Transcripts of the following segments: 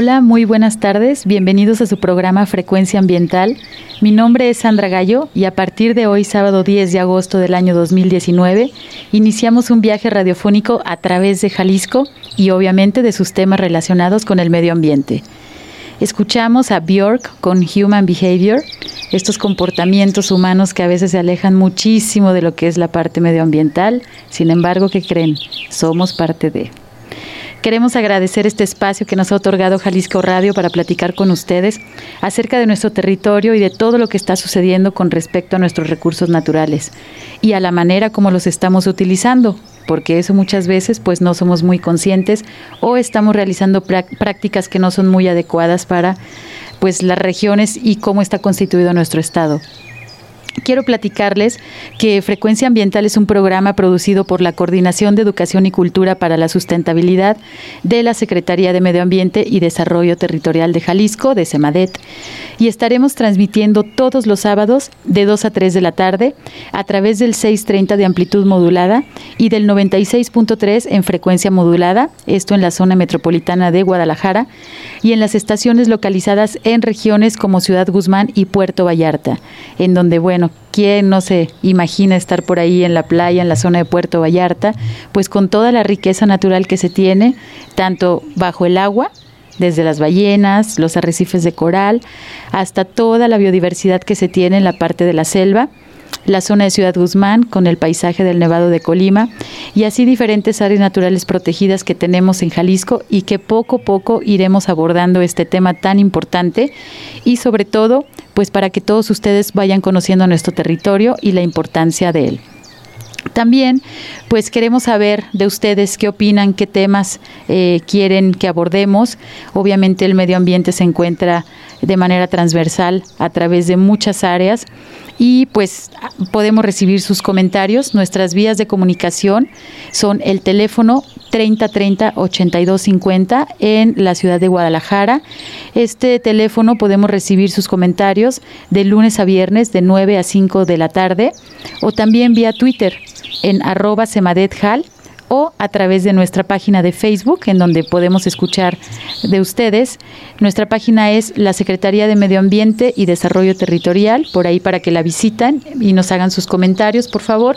Hola, muy buenas tardes. Bienvenidos a su programa Frecuencia Ambiental. Mi nombre es Sandra Gallo y a partir de hoy, sábado 10 de agosto del año 2019, iniciamos un viaje radiofónico a través de Jalisco y obviamente de sus temas relacionados con el medio ambiente. Escuchamos a Bjork con Human Behavior, estos comportamientos humanos que a veces se alejan muchísimo de lo que es la parte medioambiental. Sin embargo, ¿qué creen? Somos parte de. Queremos agradecer este espacio que nos ha otorgado Jalisco Radio para platicar con ustedes acerca de nuestro territorio y de todo lo que está sucediendo con respecto a nuestros recursos naturales y a la manera como los estamos utilizando, porque eso muchas veces pues no somos muy conscientes o estamos realizando prácticas que no son muy adecuadas para pues las regiones y cómo está constituido nuestro estado quiero platicarles que Frecuencia Ambiental es un programa producido por la Coordinación de Educación y Cultura para la Sustentabilidad de la Secretaría de Medio Ambiente y Desarrollo Territorial de Jalisco, de SEMADET, y estaremos transmitiendo todos los sábados de 2 a 3 de la tarde a través del 630 de amplitud modulada y del 96.3 en frecuencia modulada, esto en la zona metropolitana de Guadalajara, y en las estaciones localizadas en regiones como Ciudad Guzmán y Puerto Vallarta, en donde, bueno, ¿quién no se imagina estar por ahí en la playa, en la zona de Puerto Vallarta? Pues con toda la riqueza natural que se tiene, tanto bajo el agua, desde las ballenas, los arrecifes de coral, hasta toda la biodiversidad que se tiene en la parte de la selva la zona de Ciudad Guzmán con el paisaje del Nevado de Colima y así diferentes áreas naturales protegidas que tenemos en Jalisco y que poco a poco iremos abordando este tema tan importante y sobre todo pues para que todos ustedes vayan conociendo nuestro territorio y la importancia de él. También, pues queremos saber de ustedes qué opinan, qué temas eh, quieren que abordemos. Obviamente el medio ambiente se encuentra de manera transversal a través de muchas áreas y pues podemos recibir sus comentarios. Nuestras vías de comunicación son el teléfono 3030 8250 en la ciudad de Guadalajara. Este teléfono podemos recibir sus comentarios de lunes a viernes de 9 a 5 de la tarde o también vía Twitter en arroba semadethal o a través de nuestra página de Facebook, en donde podemos escuchar de ustedes. Nuestra página es la Secretaría de Medio Ambiente y Desarrollo Territorial, por ahí para que la visiten y nos hagan sus comentarios, por favor.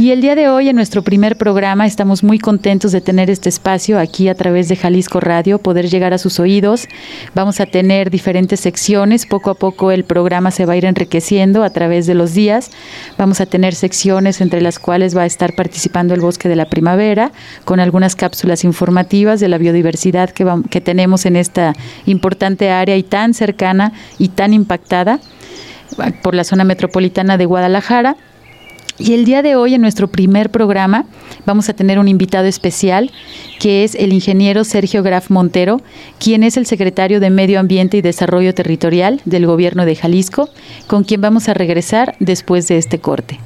Y el día de hoy, en nuestro primer programa, estamos muy contentos de tener este espacio aquí a través de Jalisco Radio, poder llegar a sus oídos. Vamos a tener diferentes secciones. Poco a poco el programa se va a ir enriqueciendo a través de los días. Vamos a tener secciones entre las cuales va a estar participando el Bosque de la Primavera, con algunas cápsulas informativas de la biodiversidad que, que tenemos en esta importante área y tan cercana y tan impactada por la zona metropolitana de Guadalajara. Y el día de hoy, en nuestro primer programa, vamos a tener un invitado especial, que es el ingeniero Sergio Graf Montero, quien es el secretario de Medio Ambiente y Desarrollo Territorial del Gobierno de Jalisco, con quien vamos a regresar después de este corte.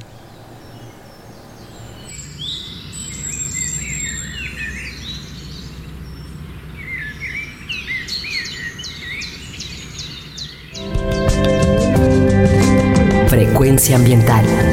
Frecuencia ambiental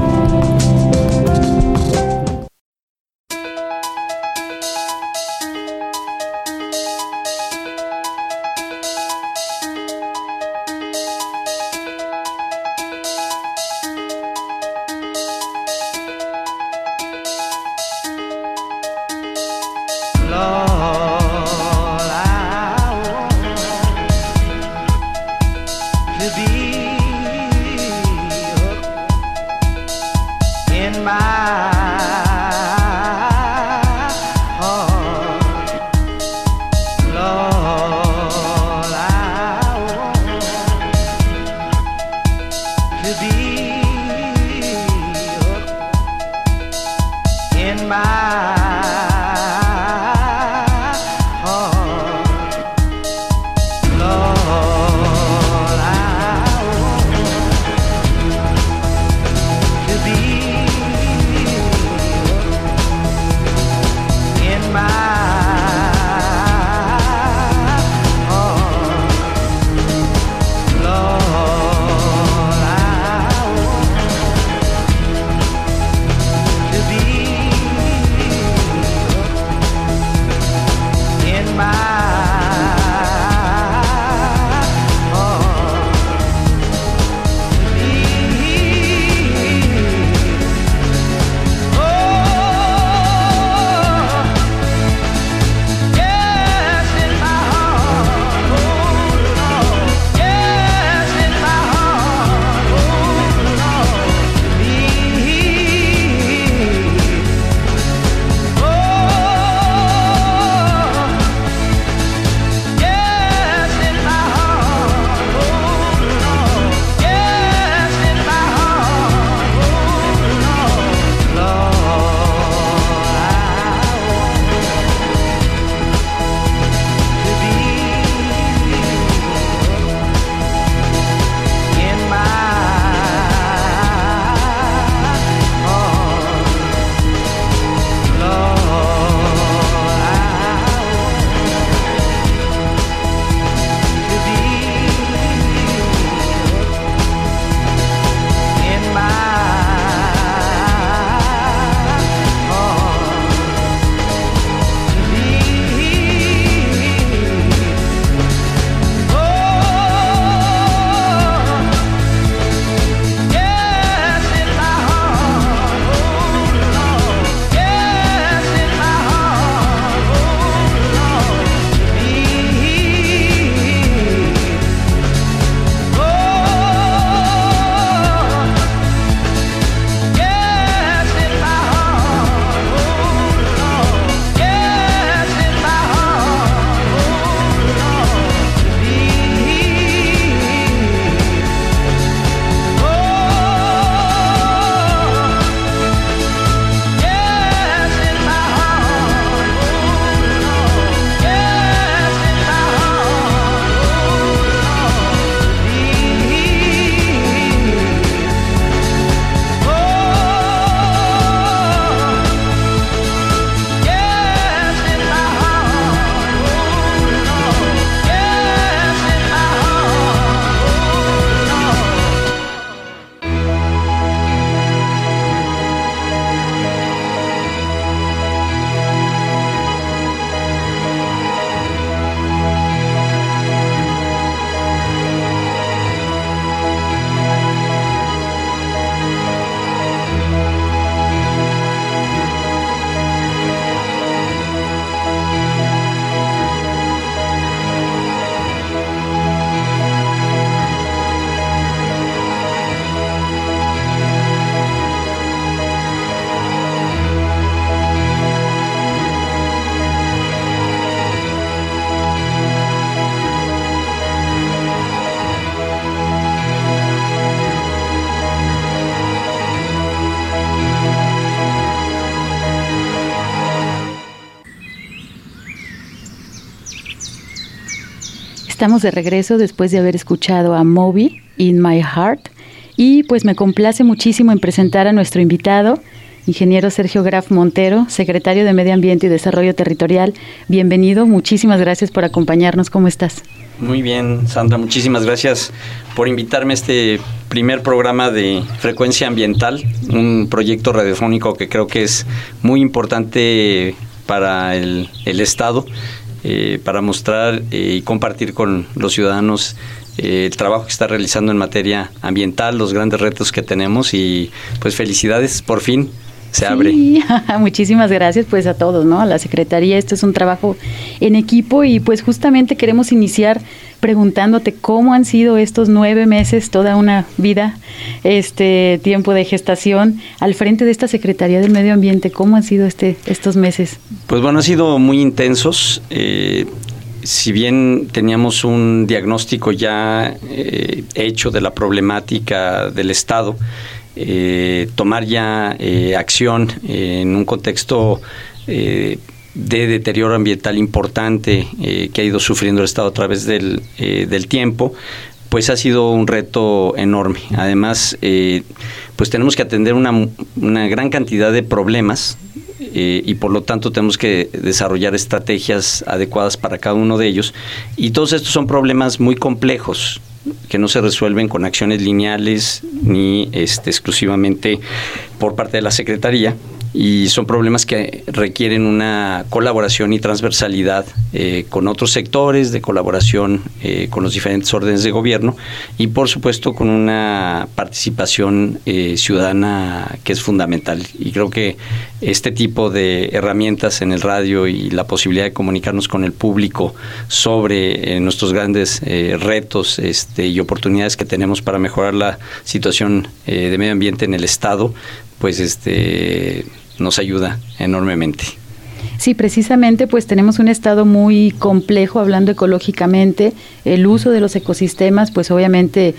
Estamos de regreso después de haber escuchado a Moby in My Heart y pues me complace muchísimo en presentar a nuestro invitado, ingeniero Sergio Graf Montero, secretario de Medio Ambiente y Desarrollo Territorial. Bienvenido, muchísimas gracias por acompañarnos. ¿Cómo estás? Muy bien, Sandra, muchísimas gracias por invitarme a este primer programa de frecuencia ambiental, un proyecto radiofónico que creo que es muy importante para el, el Estado eh, para mostrar eh, y compartir con los ciudadanos eh, el trabajo que está realizando en materia ambiental, los grandes retos que tenemos y pues felicidades por fin se abre. Muchísimas gracias pues a todos, ¿no? A la Secretaría, esto es un trabajo en equipo y pues justamente queremos iniciar preguntándote cómo han sido estos nueve meses, toda una vida, este tiempo de gestación al frente de esta Secretaría del Medio Ambiente, ¿cómo han sido este, estos meses? Pues bueno, han sido muy intensos. Eh, si bien teníamos un diagnóstico ya eh, hecho de la problemática del Estado, eh, tomar ya acción en un contexto de deterioro ambiental importante que ha ido sufriendo el Estado a través del, del tiempo, pues ha sido un reto enorme. Además, pues tenemos que atender una, una gran cantidad de problemas y por lo tanto tenemos que desarrollar estrategias adecuadas para cada uno de ellos. Y todos estos son problemas muy complejos que no se resuelven con acciones lineales ni este, exclusivamente por parte de la Secretaría y son problemas que requieren una colaboración y transversalidad eh, con otros sectores, de colaboración eh, con los diferentes órdenes de gobierno y por supuesto con una participación eh, ciudadana que es fundamental. Y creo que este tipo de herramientas en el radio y la posibilidad de comunicarnos con el público sobre nuestros grandes retos este, y oportunidades que tenemos para mejorar la situación de medio ambiente en el Estado, pues este nos ayuda enormemente. Sí, precisamente pues tenemos un estado muy complejo hablando ecológicamente. El uso de los ecosistemas pues obviamente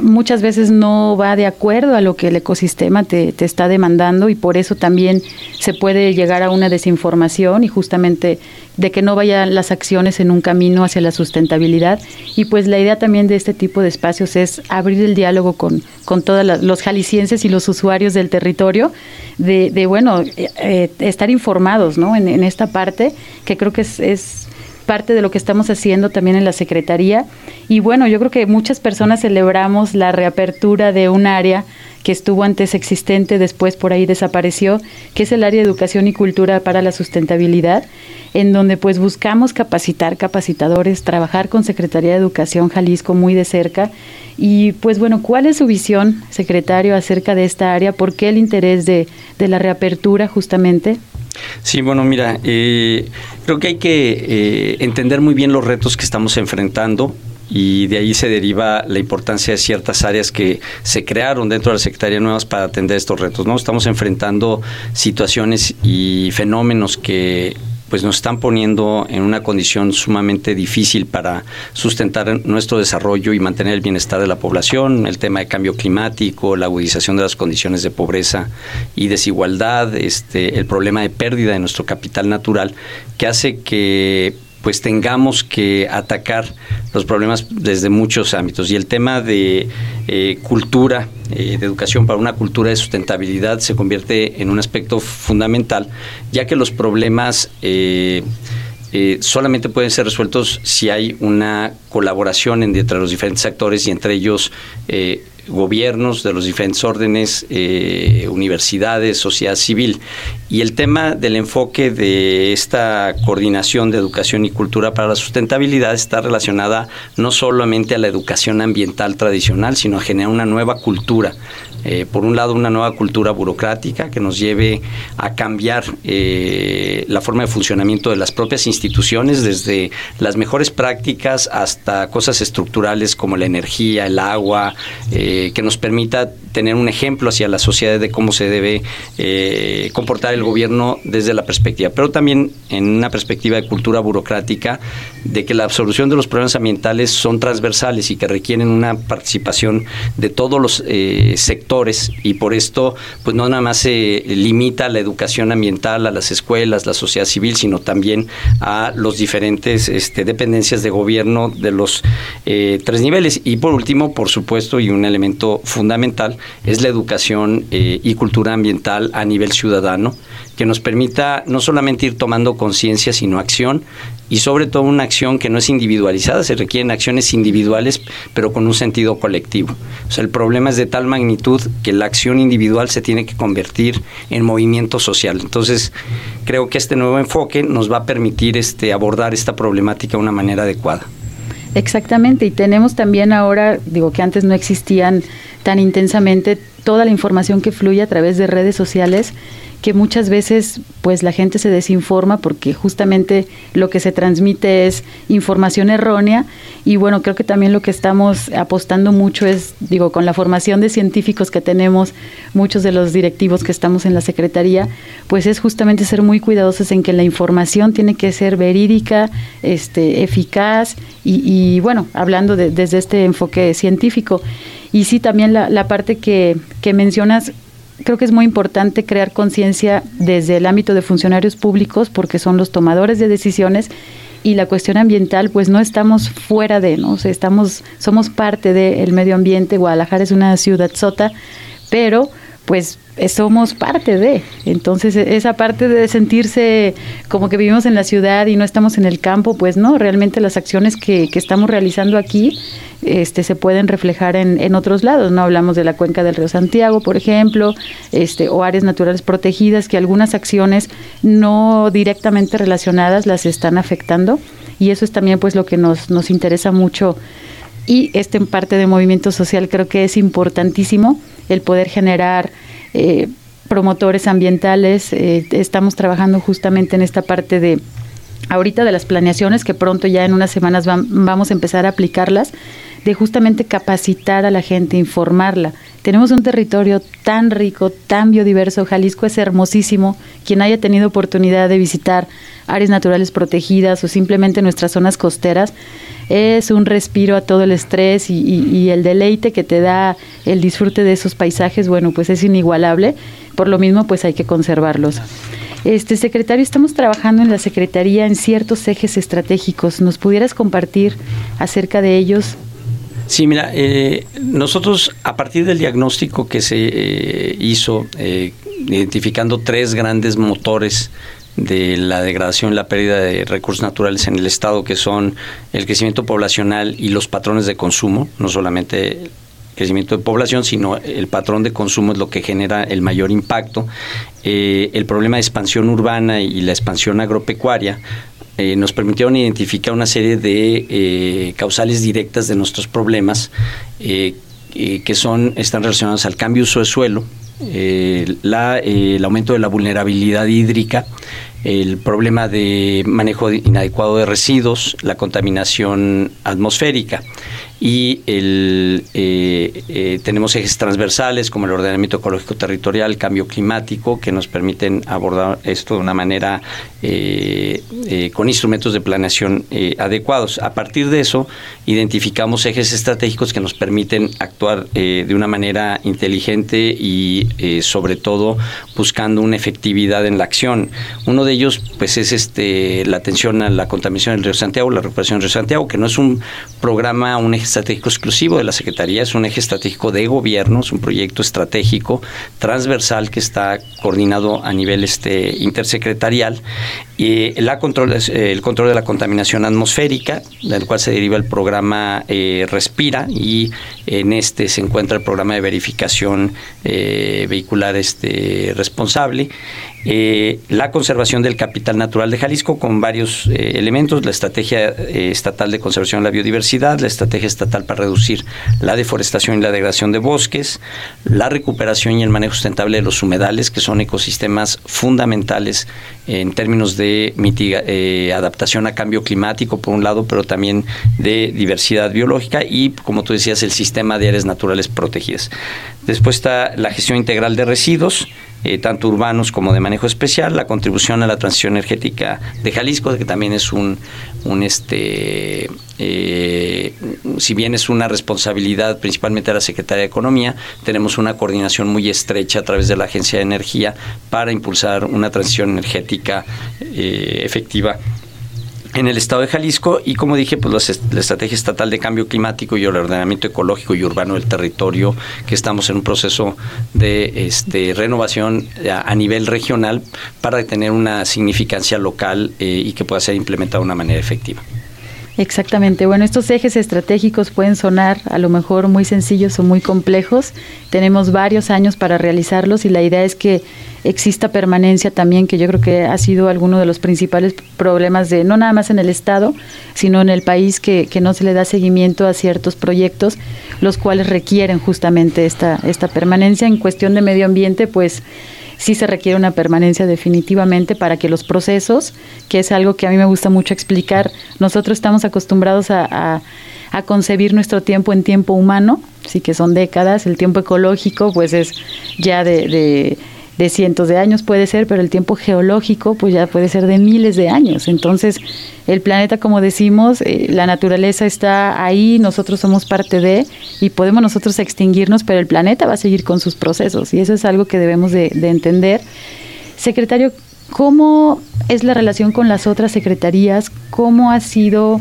muchas veces no va de acuerdo a lo que el ecosistema te, te está demandando y por eso también se puede llegar a una desinformación y justamente de que no vayan las acciones en un camino hacia la sustentabilidad. Y pues la idea también de este tipo de espacios es abrir el diálogo con, con todos los jaliscienses y los usuarios del territorio, de, de bueno, eh, eh, estar informados ¿no? en, esta parte, que creo que es parte de lo que estamos haciendo también en la Secretaría. Y bueno, yo creo que muchas personas celebramos la reapertura de un área que estuvo antes existente, después por ahí desapareció, que es el área de educación y cultura para la sustentabilidad, en donde pues buscamos capacitar capacitadores, trabajar con Secretaría de Educación Jalisco muy de cerca. Y pues bueno, ¿cuál es su visión, secretario, acerca de esta área? ¿Por qué el interés de, de la reapertura justamente? Sí, bueno, mira, eh, creo que hay que eh, entender muy bien los retos que estamos enfrentando y de ahí se deriva la importancia de ciertas áreas que se crearon dentro de la Secretaría Nuevas para atender estos retos. ¿no? Estamos enfrentando situaciones y fenómenos que pues nos están poniendo en una condición sumamente difícil para sustentar nuestro desarrollo y mantener el bienestar de la población, el tema de cambio climático, la agudización de las condiciones de pobreza y desigualdad, este, el problema de pérdida de nuestro capital natural, que hace que pues tengamos que atacar los problemas desde muchos ámbitos. Y el tema de eh, cultura, eh, de educación para una cultura de sustentabilidad se convierte en un aspecto fundamental, ya que los problemas eh, solamente pueden ser resueltos si hay una colaboración entre los diferentes actores y entre ellos gobiernos de los diferentes órdenes, eh, universidades, sociedad civil. Y el tema del enfoque de esta coordinación de educación y cultura para la sustentabilidad está relacionada no solamente a la educación ambiental tradicional, sino a generar una nueva cultura eh, por un lado, una nueva cultura burocrática que nos lleve a cambiar eh, la forma de funcionamiento de las propias instituciones, desde las mejores prácticas hasta cosas estructurales como la energía, el agua, eh, que nos permita tener un ejemplo hacia la sociedad de cómo se debe comportar el gobierno desde la perspectiva, pero también en una perspectiva de cultura burocrática, de que la absolución de los problemas ambientales son transversales y que requieren una participación de todos los eh, y por esto pues no nada más se limita la educación ambiental a las escuelas, la sociedad civil, sino también a los diferentes este, dependencias de gobierno de los eh, tres niveles. Y por último, por supuesto, y un elemento fundamental, es la educación eh, y cultura ambiental a nivel ciudadano, que nos permita no solamente ir tomando conciencia, sino acción y sobre todo una acción que no es individualizada, se requieren acciones individuales, pero con un sentido colectivo. O sea, el problema es de tal magnitud que la acción individual se tiene que convertir en movimiento social. Entonces, creo que este nuevo enfoque nos va a permitir este, abordar esta problemática de una manera adecuada. Exactamente, y tenemos también ahora, digo que antes no existían tan intensamente toda la información que fluye a través de redes sociales que muchas veces pues la gente se desinforma porque justamente lo que se transmite es información errónea y bueno, creo que también lo que estamos apostando mucho es, digo, con la formación de científicos que tenemos, muchos de los directivos que estamos en la Secretaría, pues es justamente ser muy cuidadosos en que la información tiene que ser verídica, este, eficaz y, bueno, hablando desde este enfoque científico. Y sí, también la, la parte que, que mencionas, creo que es muy importante crear conciencia desde el ámbito de funcionarios públicos porque son los tomadores de decisiones y la cuestión ambiental pues no estamos fuera de, ¿no? estamos somos parte del medio ambiente, Guadalajara es una ciudad sota, pero pues somos parte de. Entonces, e, esa parte de sentirse como que vivimos en la ciudad y no estamos en el campo, pues no, realmente las acciones que, que estamos realizando aquí este, se pueden reflejar en, en, otros lados. No hablamos de la cuenca del río Santiago, por ejemplo, este, o áreas naturales protegidas, que algunas acciones no directamente relacionadas las están afectando. Y eso es también pues lo que nos, nos interesa mucho. Y este en parte de movimiento social creo que es importantísimo el poder generar eh, promotores ambientales. Eh, estamos trabajando justamente en esta parte de ahorita de las planeaciones que pronto ya en unas semanas vamos a empezar a aplicarlas de justamente capacitar a la gente, informarla. Tenemos un territorio tan rico, tan biodiverso, Jalisco es hermosísimo. Quien haya tenido oportunidad de visitar áreas naturales protegidas o simplemente nuestras zonas costeras, es un respiro a todo el estrés y, el deleite que te da el disfrute de esos paisajes, bueno, pues es inigualable. Por lo mismo, pues hay que conservarlos. Este secretario, estamos trabajando en la Secretaría en ciertos ejes estratégicos. ¿Nos pudieras compartir acerca de ellos? Sí, mira, eh, nosotros a partir del diagnóstico que se eh, hizo, eh, identificando tres grandes motores de la degradación y la pérdida de recursos naturales en el Estado, que son el crecimiento poblacional y los patrones de consumo, no solamente crecimiento de población, sino el patrón de consumo es lo que genera el mayor impacto. el problema de expansión urbana y la expansión agropecuaria eh, nos permitieron identificar una serie de eh, causales directas de nuestros problemas eh, que son están relacionados al cambio uso de suelo, el aumento de la vulnerabilidad hídrica, el problema de manejo inadecuado de residuos, la contaminación atmosférica y el, eh, eh, tenemos ejes transversales como el ordenamiento ecológico territorial, cambio climático, que nos permiten abordar esto de una manera eh, con instrumentos de planeación adecuados. A partir de eso, identificamos ejes estratégicos que nos permiten actuar de una manera inteligente y sobre todo buscando una efectividad en la acción. Uno de ellos pues es este la atención a la contaminación del río Santiago, la recuperación del río Santiago, que no es un programa, un eje estratégico exclusivo de la Secretaría, es un eje estratégico de gobierno, es un proyecto estratégico transversal que está coordinado a nivel este, intersecretarial. Y la control, eh, el control de la contaminación atmosférica, del cual se deriva el programa eh, Respira, y en este se encuentra el programa de verificación eh, vehicular este, responsable. Eh, la conservación del capital natural de Jalisco con varios eh, elementos, la estrategia estatal de conservación de la biodiversidad, la estrategia estatal para reducir la deforestación y la degradación de bosques, la recuperación y el manejo sustentable de los humedales, que son ecosistemas fundamentales en términos de mitiga, adaptación a cambio climático, por un lado, pero también de diversidad biológica y, como tú decías, el sistema de áreas naturales protegidas. Después está la gestión integral de residuos, eh, tanto urbanos como de manejo especial, la contribución a la transición energética de Jalisco, que también es un, un este, eh, si bien es una responsabilidad principalmente de la Secretaría de Economía, tenemos una coordinación muy estrecha a través de la Agencia de Energía para impulsar una transición energética eh, efectiva en el estado de Jalisco y como dije, pues la estrategia estatal de cambio climático y el ordenamiento ecológico y urbano del territorio, que estamos en un proceso de este, renovación a, nivel regional para tener una significancia local eh, y que pueda ser implementada de una manera efectiva. Exactamente. Bueno, estos ejes estratégicos pueden sonar a lo mejor muy sencillos o muy complejos. Tenemos varios años para realizarlos y la idea es que exista permanencia también, que yo creo que ha sido alguno de los principales problemas de no nada más en el Estado, sino en el país que, que no se le da seguimiento a ciertos proyectos, los cuales requieren justamente esta, esta permanencia. En cuestión de medio ambiente, pues sí se requiere una permanencia definitivamente para que los procesos, que es algo que a mí me gusta mucho explicar, nosotros estamos acostumbrados a, concebir nuestro tiempo en tiempo humano, sí que son décadas, el tiempo ecológico pues es ya de cientos de años puede ser, pero el tiempo geológico pues ya puede ser de miles de años. Entonces, el planeta, como decimos, eh, la naturaleza está ahí, nosotros somos parte de, y podemos nosotros extinguirnos, pero el planeta va a seguir con sus procesos, y eso es algo que debemos de, entender. Secretario, ¿cómo es la relación con las otras secretarías? ¿Cómo ha sido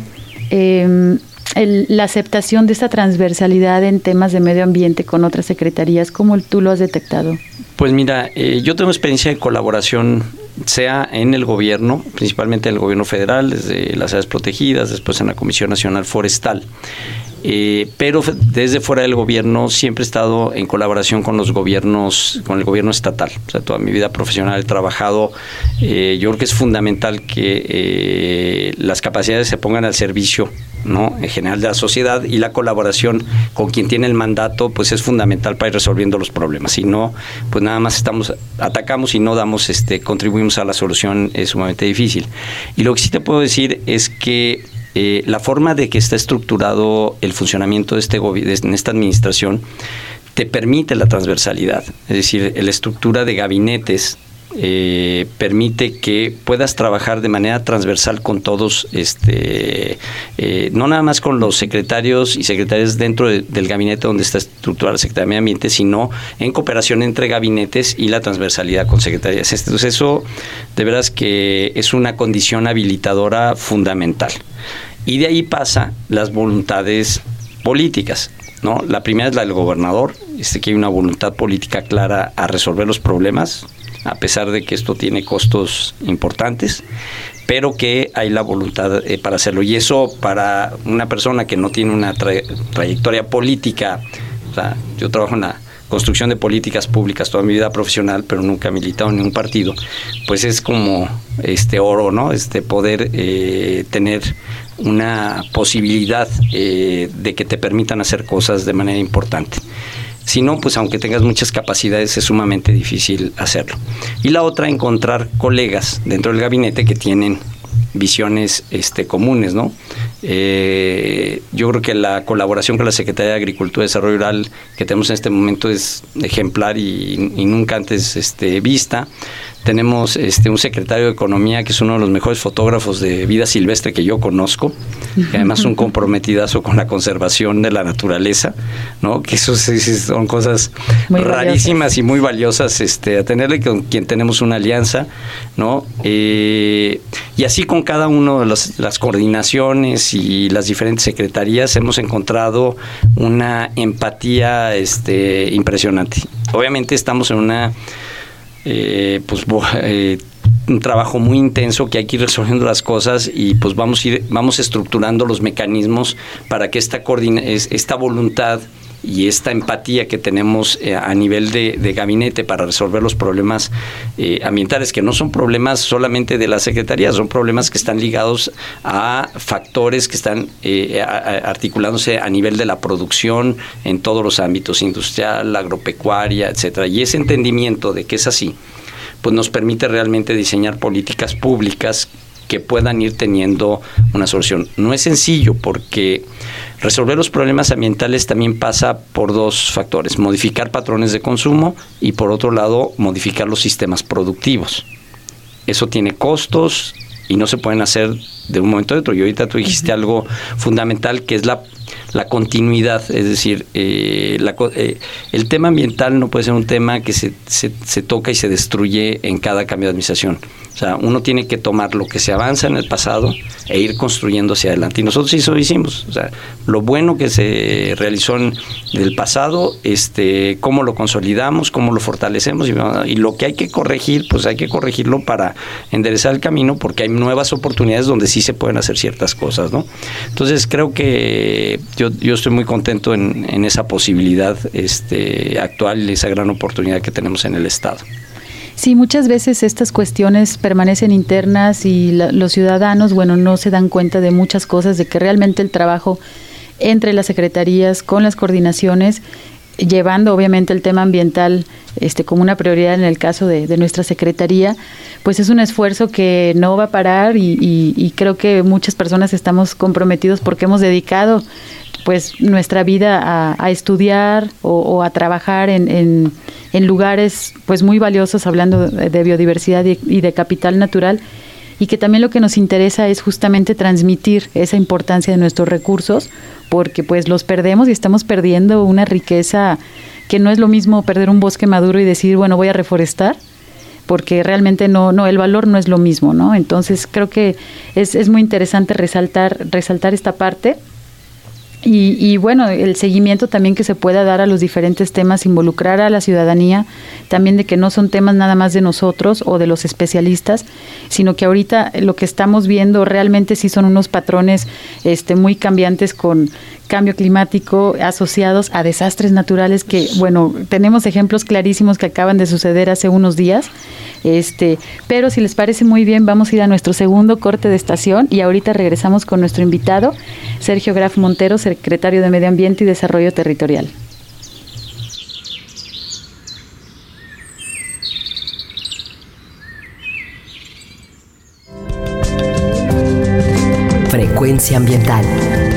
em, la aceptación de esta transversalidad en temas de medio ambiente con otras secretarías? ¿Cómo tú lo has detectado? Pues mira, eh, yo tengo experiencia de colaboración, sea en el gobierno, principalmente en el gobierno federal, desde las áreas protegidas, después en la Comisión Nacional Forestal. Eh, pero desde fuera del gobierno siempre he estado en colaboración con los gobiernos, con el gobierno estatal. O sea, toda mi vida profesional he trabajado. Eh, yo creo que es fundamental que eh, las capacidades se pongan al servicio, ¿no? En general de la sociedad y la colaboración con quien tiene el mandato, pues es fundamental para ir resolviendo los problemas. Si no, pues nada más estamos atacamos y no damos, este, contribuimos a la solución es sumamente difícil. Y lo que sí te puedo decir es que eh, la forma de que está estructurado el funcionamiento de, este en esta administración te permite la transversalidad, es decir, la estructura de gabinetes eh, permite que puedas trabajar de manera transversal con todos, este, eh, no nada más con los secretarios y secretarias dentro del gabinete donde está estructurada la Secretaría de Medio Ambiente, sino en cooperación entre gabinetes y la transversalidad con secretarías. Entonces eso de veras que es una condición habilitadora fundamental. Y de ahí pasa las voluntades políticas. ¿no? La primera es la del gobernador, este, que hay una voluntad política clara a resolver los problemas, a pesar de que esto tiene costos importantes, pero que hay la voluntad eh, para hacerlo. Y eso para una persona que no tiene una trayectoria política, o sea, yo trabajo en la construcción de políticas públicas toda mi vida profesional, pero nunca he militado en ningún partido, pues es como este oro, ¿no? Este poder eh, tener una posibilidad eh, de que te permitan hacer cosas de manera importante. Si no, pues aunque tengas muchas capacidades, es sumamente difícil hacerlo. Y la otra, encontrar colegas dentro del gabinete que tienen visiones este, comunes, ¿no? Eh, yo creo que la colaboración con la Secretaría de Agricultura y Desarrollo Rural que tenemos en este momento es ejemplar y, nunca antes este, vista. Tenemos este, un secretario de Economía que es uno de los mejores fotógrafos de vida silvestre que yo conozco, que además es un comprometidazo con la conservación de la naturaleza, ¿no? que eso son cosas rarísimas y muy valiosas este, a tenerle con quien tenemos una alianza. ¿no? Eh, y así con cada una de las coordinaciones y las diferentes secretarías hemos encontrado una empatía este, impresionante. Obviamente estamos en una eh, pues eh, un trabajo muy intenso que hay que ir resolviendo las cosas y pues vamos ir, vamos estructurando los mecanismos para que esta esta voluntad y esta empatía que tenemos eh, a nivel de, gabinete para resolver los problemas eh, ambientales, que no son problemas solamente de la Secretaría, son problemas que están ligados a factores que están eh, articulándose a nivel de la producción en todos los ámbitos, industrial, agropecuaria, etcétera. Y ese entendimiento de que es así, pues nos permite realmente diseñar políticas públicas que puedan ir teniendo una solución. No es sencillo porque resolver los problemas ambientales también pasa por dos factores, modificar patrones de consumo y por otro lado modificar los sistemas productivos. Eso tiene costos y no se pueden hacer de un momento a otro. Y ahorita tú dijiste algo fundamental que es la, la continuidad, es decir, eh, eh, el tema ambiental no puede ser un tema que se, se, toca y se destruye en cada cambio de administración. O sea, uno tiene que tomar lo que se avanza en el pasado e ir construyendo hacia adelante. Y nosotros eso hicimos. O sea, lo bueno que se realizó en el pasado, este, cómo lo consolidamos, cómo lo fortalecemos y, lo que hay que corregir, pues hay que corregirlo para enderezar el camino porque hay nuevas oportunidades donde sí se pueden hacer ciertas cosas, ¿no? Entonces creo que yo, yo estoy muy contento en, en esa posibilidad este, actual esa gran oportunidad que tenemos en el Estado. Sí, muchas veces estas cuestiones permanecen internas y los ciudadanos, bueno, no se dan cuenta de muchas cosas, de que realmente el trabajo entre las secretarías, con las coordinaciones, llevando obviamente el tema ambiental este, como una prioridad en el caso de, nuestra secretaría, pues es un esfuerzo que no va a parar y, creo que muchas personas estamos comprometidos porque hemos dedicado pues nuestra vida a, estudiar o, a trabajar en, lugares pues muy valiosos hablando de, biodiversidad y, de capital natural y que también lo que nos interesa es justamente transmitir esa importancia de nuestros recursos porque pues los perdemos y estamos perdiendo una riqueza que no es lo mismo perder un bosque maduro y decir bueno voy a reforestar porque realmente no, no, el valor no es lo mismo, ¿no? Entonces creo que es, es muy interesante resaltar, resaltar esta parte y, bueno, el seguimiento también que se pueda dar a los diferentes temas, involucrar a la ciudadanía, también de que no son temas nada más de nosotros o de los especialistas, sino que ahorita lo que estamos viendo realmente sí son unos patrones este, muy cambiantes con cambio climático asociados a desastres naturales que, bueno, tenemos ejemplos clarísimos que acaban de suceder hace unos días. Este, pero si les parece muy bien, vamos a ir a nuestro segundo corte de estación y ahorita regresamos con nuestro invitado, Sergio Graf Montero, secretario de Medio Ambiente y Desarrollo Territorial. Frecuencia ambiental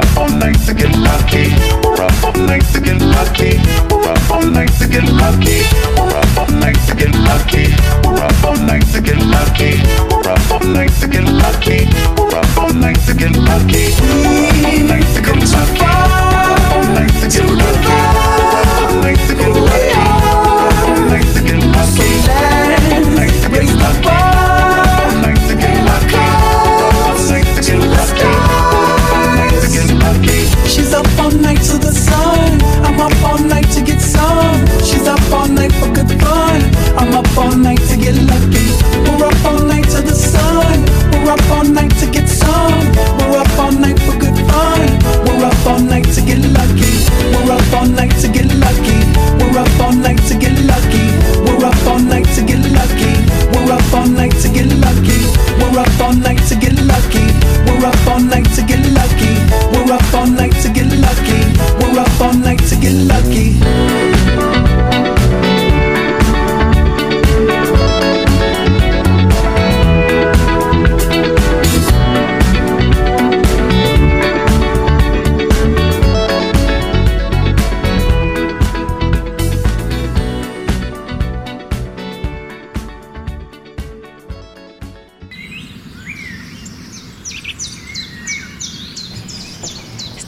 likes to get lucky. Rob likes to get lucky. Rob likes to get lucky. Rob likes to get lucky. Rob likes to get lucky. Rob likes to get lucky. Rob likes to get lucky.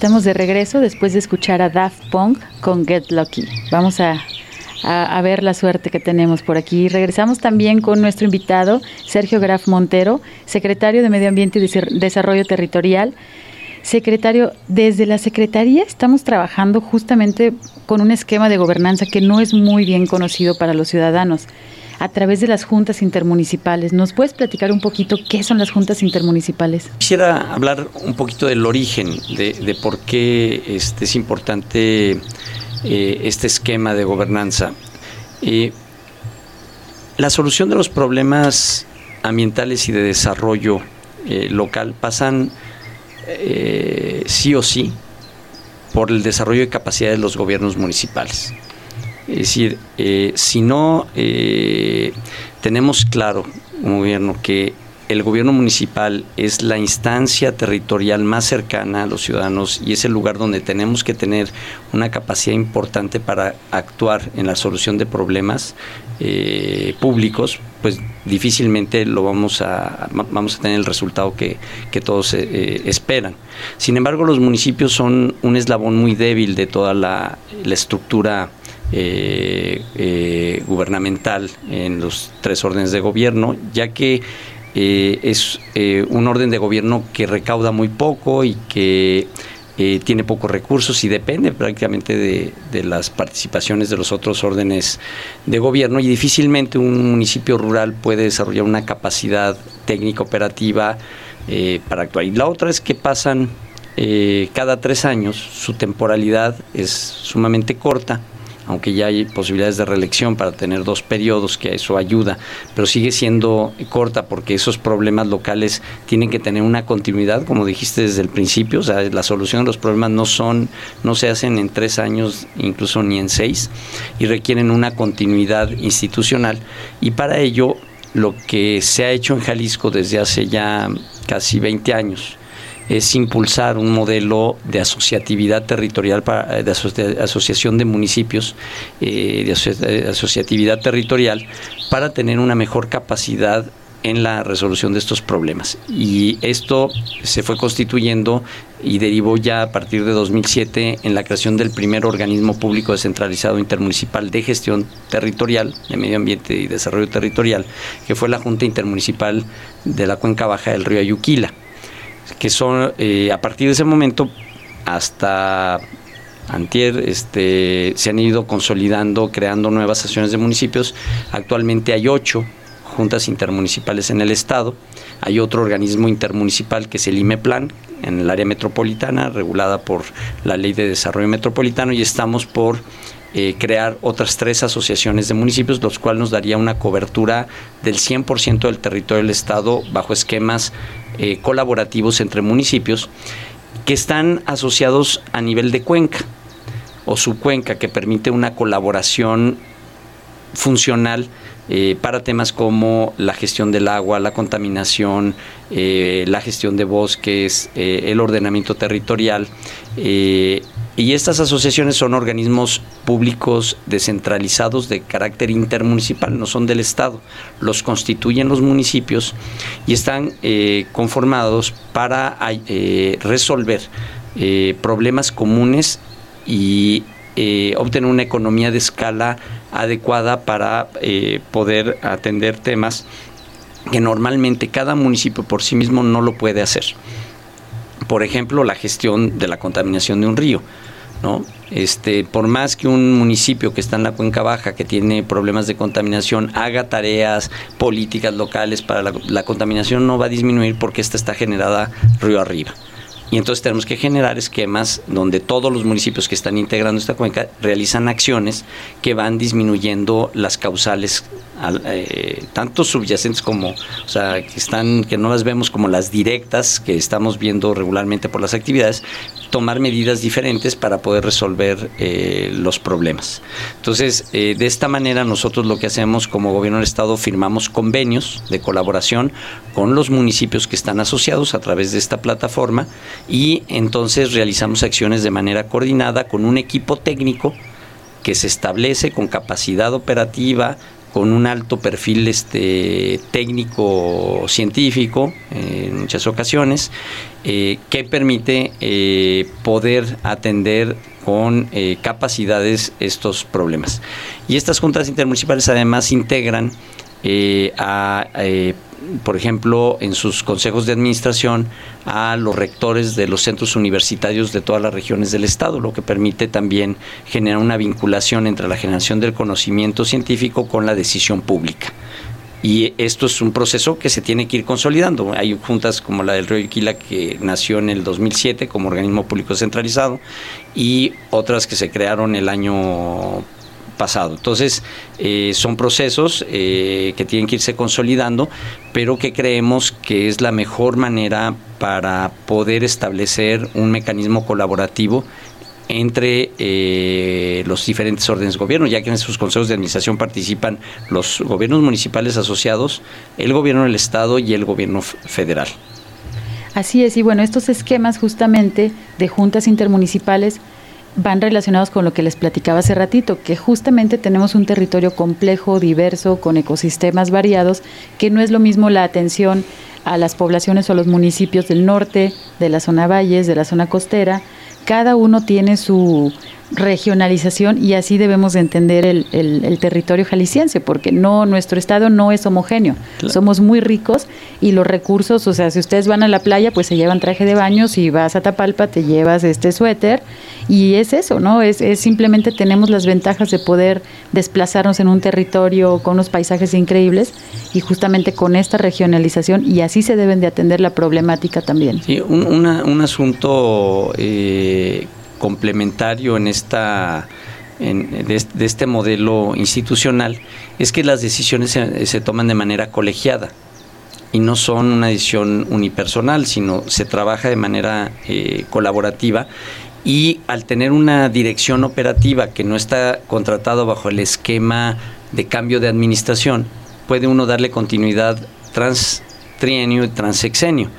Estamos de regreso después de escuchar a Daft Punk con Get Lucky. Vamos a, a- a ver la suerte que tenemos por aquí. Regresamos también con nuestro invitado, Sergio Graf Montero, secretario de Medio Ambiente y Desarrollo Territorial. Secretario, desde la Secretaría estamos trabajando justamente con un esquema de gobernanza que no es muy bien conocido para los ciudadanos a través de las juntas intermunicipales. ¿Nos puedes platicar un poquito qué son las juntas intermunicipales? Quisiera hablar un poquito del origen, de, por qué este, es importante eh, este esquema de gobernanza. Eh, la solución de los problemas ambientales y de desarrollo eh, local pasan eh, sí o sí por el desarrollo de capacidades de los gobiernos municipales. Es decir, eh, si no eh, tenemos claro, un gobierno, que el gobierno municipal es la instancia territorial más cercana a los ciudadanos y es el lugar donde tenemos que tener una capacidad importante para actuar en la solución de problemas eh, públicos, pues difícilmente lo vamos a vamos a tener el resultado que, que todos eh, eh, esperan. Sin embargo, los municipios son un eslabón muy débil de toda la, estructura gubernamental en los tres órdenes de gobierno, ya que eh, es eh, un orden de gobierno que recauda muy poco y que eh, tiene pocos recursos y depende prácticamente de, de, las participaciones de los otros órdenes de gobierno y difícilmente un municipio rural puede desarrollar una capacidad técnica operativa eh, para actuar. Y la otra es que pasan eh, cada tres años, su temporalidad es sumamente corta aunque ya hay posibilidades de reelección para tener dos periodos, que eso ayuda, pero sigue siendo corta porque esos problemas locales tienen que tener una continuidad, como dijiste desde el principio, o sea, la solución de los problemas no son, no se hacen en tres años, incluso ni en seis, y requieren una continuidad institucional, y para ello lo que se ha hecho en Jalisco desde hace ya casi 20 años, es impulsar un modelo de asociatividad territorial, para, de asoci asociación de municipios, eh, de, de asociatividad territorial, para tener una mejor capacidad en la resolución de estos problemas. Y esto se fue constituyendo y derivó ya a partir de 2007 en la creación del primer organismo público descentralizado intermunicipal de gestión territorial, de medio ambiente y desarrollo territorial, que fue la Junta Intermunicipal de la Cuenca Baja del Río Ayuquila que son eh, a partir de ese momento hasta antier este, se han ido consolidando, creando nuevas sesiones de municipios. Actualmente hay ocho juntas intermunicipales en el estado. Hay otro organismo intermunicipal que es el IMEPLAN, en el área metropolitana, regulada por la Ley de Desarrollo Metropolitano, y estamos por eh, crear otras tres asociaciones de municipios, los cuales nos daría una cobertura del 100% del territorio del Estado bajo esquemas eh, colaborativos entre municipios que están asociados a nivel de cuenca o subcuenca, que permite una colaboración funcional eh, para temas como la gestión del agua, la contaminación, la gestión de bosques, el ordenamiento territorial y estas asociaciones son organismos públicos descentralizados de carácter intermunicipal, no son del Estado. Los constituyen los municipios y están eh, conformados para eh, resolver eh, problemas comunes y obtener una economía de escala adecuada para poder atender temas que normalmente cada municipio por sí mismo no lo puede hacer por ejemplo, la gestión de la contaminación de un río. ¿No? Este, por más que un municipio que está en la cuenca baja, que tiene problemas de contaminación, haga tareas políticas locales para la, la contaminación, no va a disminuir porque esta está generada río arriba. Y entonces tenemos que generar esquemas donde todos los municipios que están integrando esta cuenca realizan acciones que van disminuyendo las causales eh, tanto subyacentes como, o sea, que están, que no las vemos como las directas que estamos viendo regularmente por las actividades, tomar medidas diferentes para poder resolver eh, los problemas. Entonces, eh, de esta manera nosotros lo que hacemos como gobierno del estado firmamos convenios de colaboración con los municipios que están asociados a través de esta plataforma y entonces realizamos acciones de manera coordinada con un equipo técnico que se establece con capacidad operativa, con un alto perfil este, técnico científico en muchas ocasiones, eh, que permite eh, poder atender con eh, capacidades estos problemas. Y estas juntas intermunicipales además integran a por ejemplo, en sus consejos de administración a los rectores de los centros universitarios de todas las regiones del Estado, lo que permite también generar una vinculación entre la generación del conocimiento científico con la decisión pública. Y esto es un proceso que se tiene que ir consolidando. Hay juntas como la del Río Iquila que nació en el 2007 como organismo público centralizado y otras que se crearon el año pasado. Entonces, eh, son procesos eh, que tienen que irse consolidando, pero que creemos que es la mejor manera para poder establecer un mecanismo colaborativo entre eh, los diferentes órdenes de gobierno, ya que en sus consejos de administración participan los gobiernos municipales asociados, el gobierno del Estado y el gobierno federal. Así es, y bueno, estos esquemas justamente de juntas intermunicipales van relacionados con lo que les platicaba hace ratito, que justamente tenemos un territorio complejo, diverso, con ecosistemas variados, que no es lo mismo la atención a las poblaciones o los municipios del norte, de la zona valles, de la zona costera. Cada uno tiene su regionalización y así debemos de entender el, el, territorio jalisciense, porque no nuestro estado no es homogéneo, somos muy ricos y los recursos, o sea, si ustedes van a la playa, pues se llevan traje de baño, si vas a Tapalpa te llevas este suéter y es eso, ¿no? Es, es simplemente tenemos las ventajas de poder desplazarnos en un territorio con unos paisajes increíbles y justamente con esta regionalización y así se deben de atender la problemática también. Sí, un, un asunto eh, complementario en esta de, este modelo institucional es que las decisiones se, toman de manera colegiada. Y no son una decisión unipersonal, sino se trabaja de manera eh, colaborativa. Y al tener una dirección operativa que no está contratado bajo el esquema de cambio de administración, puede uno darle continuidad trans trienio y transexenio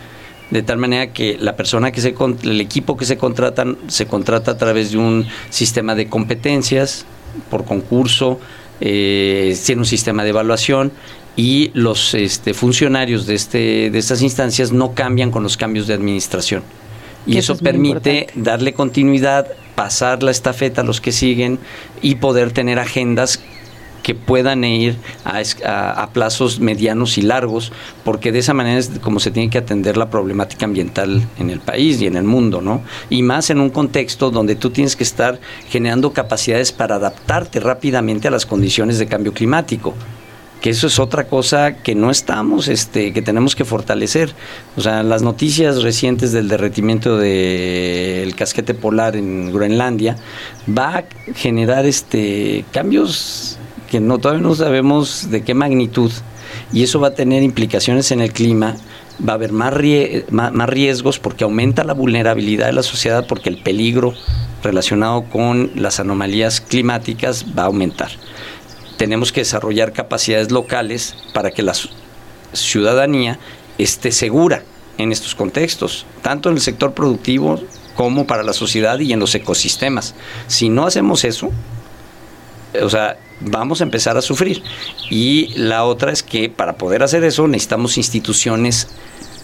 de tal manera que la persona que se el equipo que se contrata se contrata a través de un sistema de competencias por concurso, eh, tiene un sistema de evaluación y los este, funcionarios de este de estas instancias no cambian con los cambios de administración. Y eso, permite darle continuidad, pasar la estafeta a los que siguen y poder tener agendas que puedan ir a, plazos medianos y largos, porque de esa manera es como se tiene que atender la problemática ambiental en el país y en el mundo, ¿no? Y más en un contexto donde tú tienes que estar generando capacidades para adaptarte rápidamente a las condiciones de cambio climático que eso es otra cosa que no estamos, este, que tenemos que fortalecer. O sea, las noticias recientes del derretimiento del casquete polar en Groenlandia va a generar este cambios no todavía no sabemos de qué magnitud y eso va a tener implicaciones en el clima va a haber más, riesgos porque aumenta la vulnerabilidad de la sociedad porque el peligro relacionado con las anomalías climáticas va a aumentar tenemos que desarrollar capacidades locales para que la ciudadanía esté segura en estos contextos, tanto en el sector productivo como para la sociedad y en los ecosistemas. Si no hacemos eso, o sea, vamos a empezar a sufrir. Y la otra es que para poder hacer eso necesitamos instituciones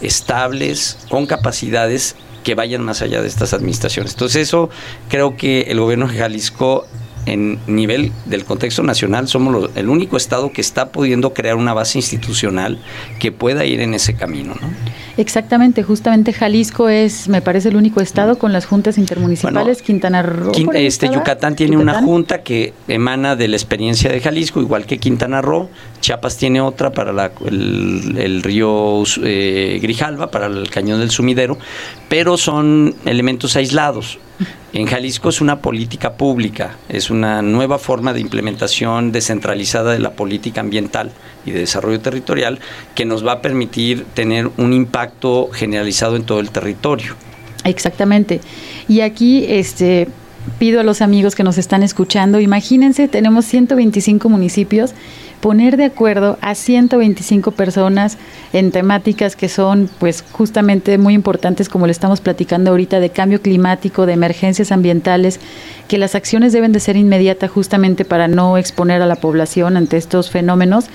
estables, con capacidades que vayan más allá de estas administraciones. Entonces eso creo que el gobierno de Jalisco en nivel del contexto nacional somos el único estado que está pudiendo crear una base institucional que pueda ir en ese camino. ¿no? Exactamente, justamente Jalisco es, me parece, el único estado con las juntas intermunicipales. Quintana Roo. este Yucatán tiene una junta que emana de la experiencia de Jalisco, igual que Quintana Roo. Chiapas tiene otra para el, río eh, Grijalva, para el cañón del sumidero, pero son elementos aislados. En Jalisco es una política pública, es una nueva forma de implementación descentralizada de la política ambiental y de desarrollo territorial que nos va a permitir tener un impacto generalizado en todo el territorio. Exactamente. Y aquí este pido a los amigos que nos están escuchando, imagínense, tenemos 125 municipios poner de acuerdo a 125 personas en temáticas que son pues justamente muy importantes como le estamos platicando ahorita de cambio climático, de emergencias ambientales, que las acciones deben de ser inmediatas justamente para no exponer a la población ante estos fenómenos,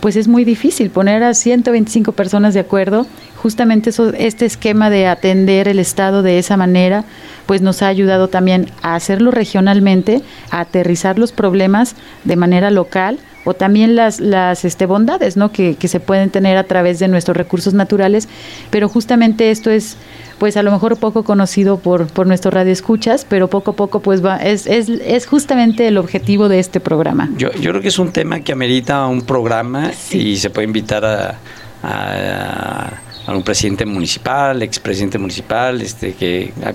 pues es muy difícil poner a 125 personas de acuerdo. Justamente eso, este esquema de atender el Estado de esa manera, pues nos ha ayudado también a hacerlo regionalmente, a aterrizar los problemas de manera local o también las, las este, bondades ¿no? que, se pueden tener a través de nuestros recursos naturales, pero justamente esto es pues a lo mejor poco conocido por, por nuestro radio escuchas, pero poco a poco pues va, es, es, es justamente el objetivo de este programa. Yo, yo creo que es un tema que amerita un programa y se puede invitar a, a, a un presidente municipal, expresidente municipal, este que a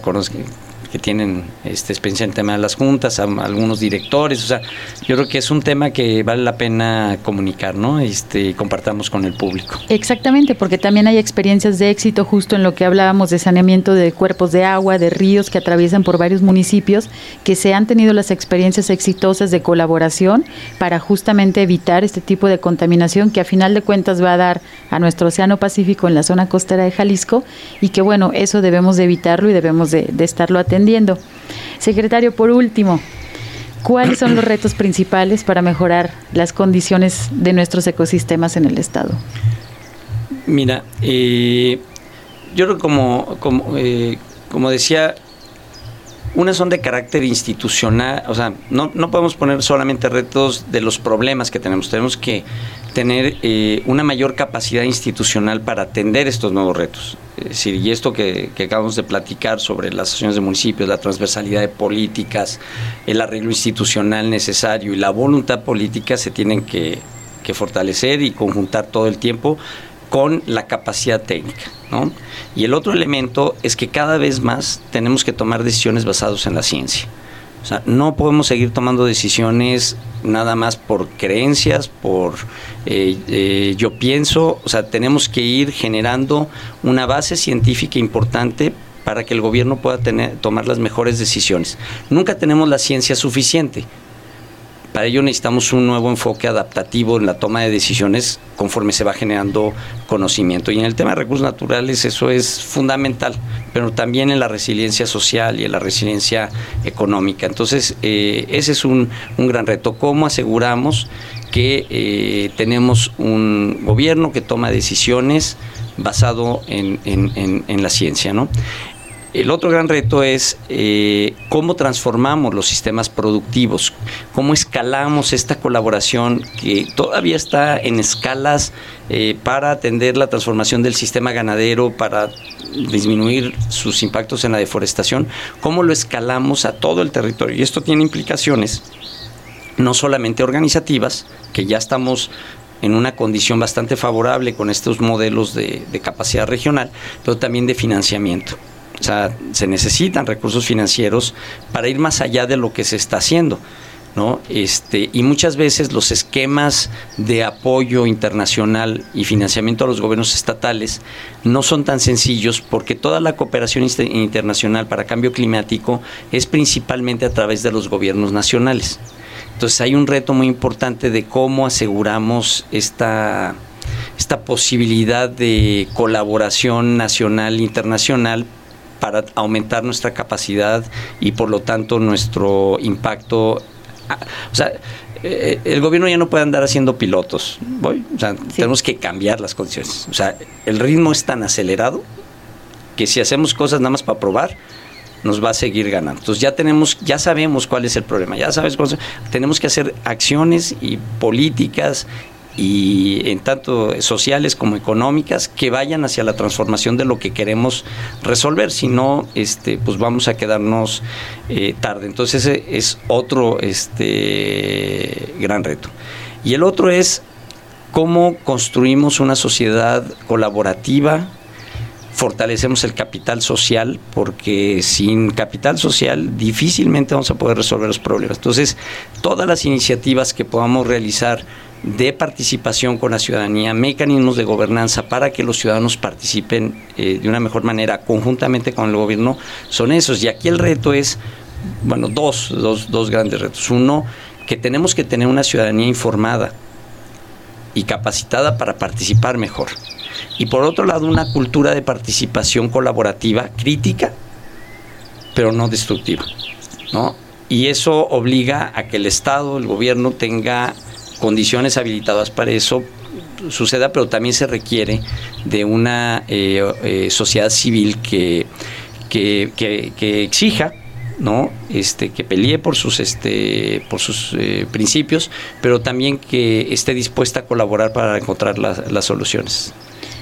que tienen este, experiencia en el tema de las juntas, algunos directores, o sea, yo creo que es un tema que vale la pena comunicar, ¿no? Este, compartamos con el público. Exactamente, porque también hay experiencias de éxito justo en lo que hablábamos de saneamiento de cuerpos de agua, de ríos que atraviesan por varios municipios, que se han tenido las experiencias exitosas de colaboración para justamente evitar este tipo de contaminación que a final de cuentas va a dar a nuestro Océano Pacífico en la zona costera de Jalisco y que bueno, eso debemos de evitarlo y debemos de, de estarlo Secretario, por último, ¿cuáles son los retos principales para mejorar las condiciones de nuestros ecosistemas en el Estado? Mira, eh, yo creo como, como, eh, como decía, unas son de carácter institucional, o sea, no, no podemos poner solamente retos de los problemas que tenemos, tenemos que tener eh, una mayor capacidad institucional para atender estos nuevos retos. Es decir, y esto que, acabamos de platicar sobre las asociaciones de municipios, la transversalidad de políticas, el arreglo institucional necesario y la voluntad política se tienen que, fortalecer y conjuntar todo el tiempo con la capacidad técnica. ¿no? Y el otro elemento es que cada vez más tenemos que tomar decisiones basadas en la ciencia. O sea, no podemos seguir tomando decisiones nada más por creencias, por eh, eh, yo pienso, o sea, tenemos que ir generando una base científica importante para que el gobierno pueda tener, tomar las mejores decisiones. Nunca tenemos la ciencia suficiente, para ello necesitamos un nuevo enfoque adaptativo en la toma de decisiones conforme se va generando conocimiento. Y en el tema de recursos naturales eso es fundamental, pero también en la resiliencia social y en la resiliencia económica. Entonces, eh, ese es un, gran reto. ¿Cómo aseguramos que eh, tenemos un gobierno que toma decisiones basado en, en la ciencia? ¿no? El otro gran reto es eh, cómo transformamos los sistemas productivos, cómo escalamos esta colaboración que todavía está en escalas para atender la transformación del sistema ganadero, para disminuir sus impactos en la deforestación, cómo lo escalamos a todo el territorio. Y esto tiene implicaciones no solamente organizativas, que ya estamos en una condición bastante favorable con estos modelos de, capacidad regional, pero también de financiamiento. O sea, se necesitan recursos financieros para ir más allá de lo que se está haciendo. ¿No? Este, y muchas veces los esquemas de apoyo internacional y financiamiento a los gobiernos estatales no son tan sencillos porque toda la cooperación internacional para cambio climático es principalmente a través de los gobiernos nacionales. Entonces hay un reto muy importante de cómo aseguramos esta, esta posibilidad de colaboración nacional e internacional para aumentar nuestra capacidad y por lo tanto nuestro impacto. O sea, eh, el gobierno ya no puede andar haciendo pilotos. ¿voy? O sea, tenemos que cambiar las condiciones. O sea, el ritmo es tan acelerado que si hacemos cosas nada más para probar, nos va a seguir ganando. Entonces ya tenemos, ya sabemos cuál es el problema, ya sabes tenemos que hacer acciones y políticas y en tanto sociales como económicas que vayan hacia la transformación de lo que queremos resolver. Si no este pues vamos a quedarnos eh, tarde. Entonces ese es otro este gran reto. Y el otro es cómo construimos una sociedad colaborativa fortalecemos el capital social porque sin capital social difícilmente vamos a poder resolver los problemas. Entonces todas las iniciativas que podamos realizar de participación con la ciudadanía, mecanismos de gobernanza para que los ciudadanos participen eh, de una mejor manera conjuntamente con el gobierno, son esos. Y aquí el reto es, bueno, dos, dos, dos grandes retos. Uno, que tenemos que tener una ciudadanía informada y capacitada para participar mejor. Y por otro lado, una cultura de participación colaborativa, crítica, pero no destructiva. ¿no? Y eso obliga a que el Estado, el gobierno tenga condiciones habilitadas para eso suceda, pero también se requiere de una eh, eh, sociedad civil que, que, exija ¿no? Este, que pelee por sus, este, por sus eh, principios, pero también que esté dispuesta a colaborar para encontrar las soluciones.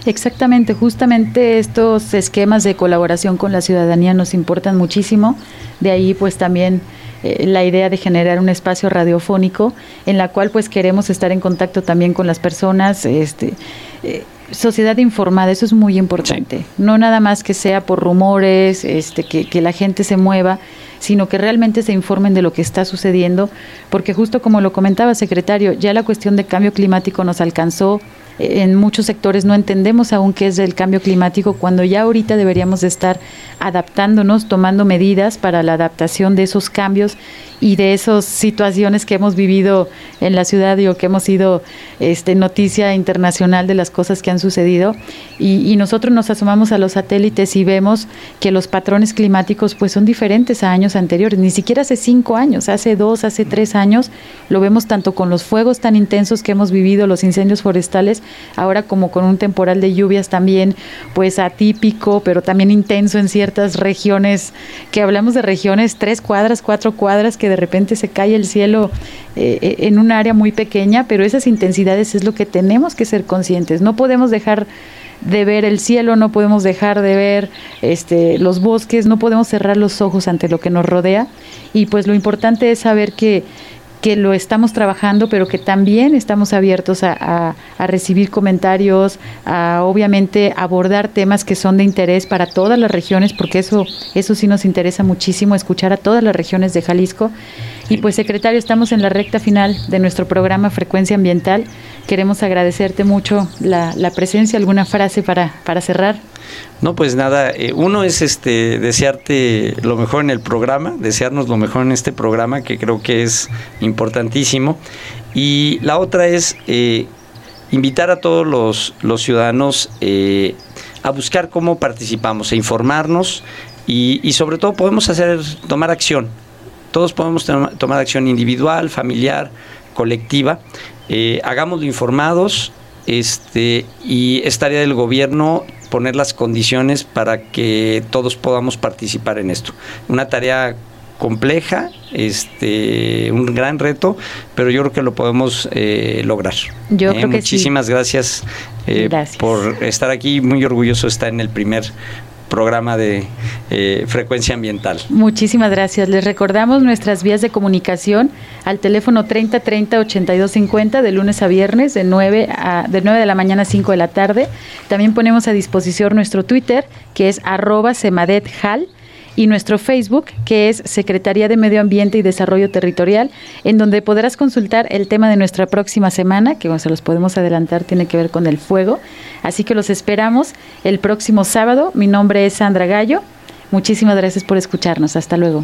Exactamente, justamente estos esquemas de colaboración con la ciudadanía nos importan muchísimo. De ahí, pues también eh, la idea de generar un espacio radiofónico en la cual pues queremos estar en contacto también con las personas, este, eh, sociedad informada, eso es muy importante. No nada más que sea por rumores, este, que, que la gente se mueva, sino que realmente se informen de lo que está sucediendo, porque justo como lo comentaba secretario, ya la cuestión de cambio climático nos alcanzó, en muchos sectores no entendemos aún qué es el cambio climático cuando ya ahorita deberíamos de estar adaptándonos, tomando medidas para la adaptación de esos cambios y de esas situaciones que hemos vivido en la ciudad y o que hemos sido este, noticia internacional de las cosas que han sucedido. Y, nosotros nos asomamos a los satélites y vemos que los patrones climáticos pues son diferentes a años anteriores, ni siquiera hace cinco años, hace dos, hace tres años, lo vemos tanto con los fuegos tan intensos que hemos vivido, los incendios forestales, ahora como con un temporal de lluvias también pues atípico, pero también intenso en ciertas regiones, que hablamos de regiones tres cuadras, cuatro cuadras, que de repente se cae el cielo eh, eh, en un área muy pequeña, pero esas intensidades es lo que tenemos que ser conscientes. No podemos dejar de ver el cielo, no podemos dejar de ver este, los bosques, no podemos cerrar los ojos ante lo que nos rodea. Y pues lo importante es saber que que lo estamos trabajando, pero que también estamos abiertos a, recibir comentarios, a obviamente abordar temas que son de interés para todas las regiones, porque eso, eso sí nos interesa muchísimo, escuchar a todas las regiones de Jalisco. Y pues, secretario, estamos en la recta final de nuestro programa Frecuencia Ambiental. Queremos agradecerte mucho la, la presencia, alguna frase para, para cerrar. No, pues nada, eh, uno es este desearte lo mejor en el programa, desearnos lo mejor en este programa, que creo que es importantísimo. Y la otra es eh, invitar a todos los, ciudadanos eh, a buscar cómo participamos, a informarnos y, y, sobre todo podemos hacer, tomar acción. Todos podemos tomar acción individual, familiar, colectiva. hagámoslo informados, este, y esta área del gobierno poner las condiciones para que todos podamos participar en esto. Una tarea compleja, este, un gran reto, pero yo creo que lo podemos eh, lograr. Yo creo que Muchísimas sí. gracias, eh, por estar aquí, muy orgulloso de estar en el primer programa de eh, frecuencia ambiental. Muchísimas gracias. Les recordamos nuestras vías de comunicación al teléfono 30 30 82 50 de lunes a viernes de 9, a, de 9 de la mañana a 5 de la tarde. También ponemos a disposición nuestro Twitter que es arroba semadethal y nuestro Facebook, que es Secretaría de Medio Ambiente y Desarrollo Territorial, en donde podrás consultar el tema de nuestra próxima semana, que bueno, se los podemos adelantar, tiene que ver con el fuego. Así que los esperamos el próximo sábado. Mi nombre es Sandra Gallo. Muchísimas gracias por escucharnos. Hasta luego.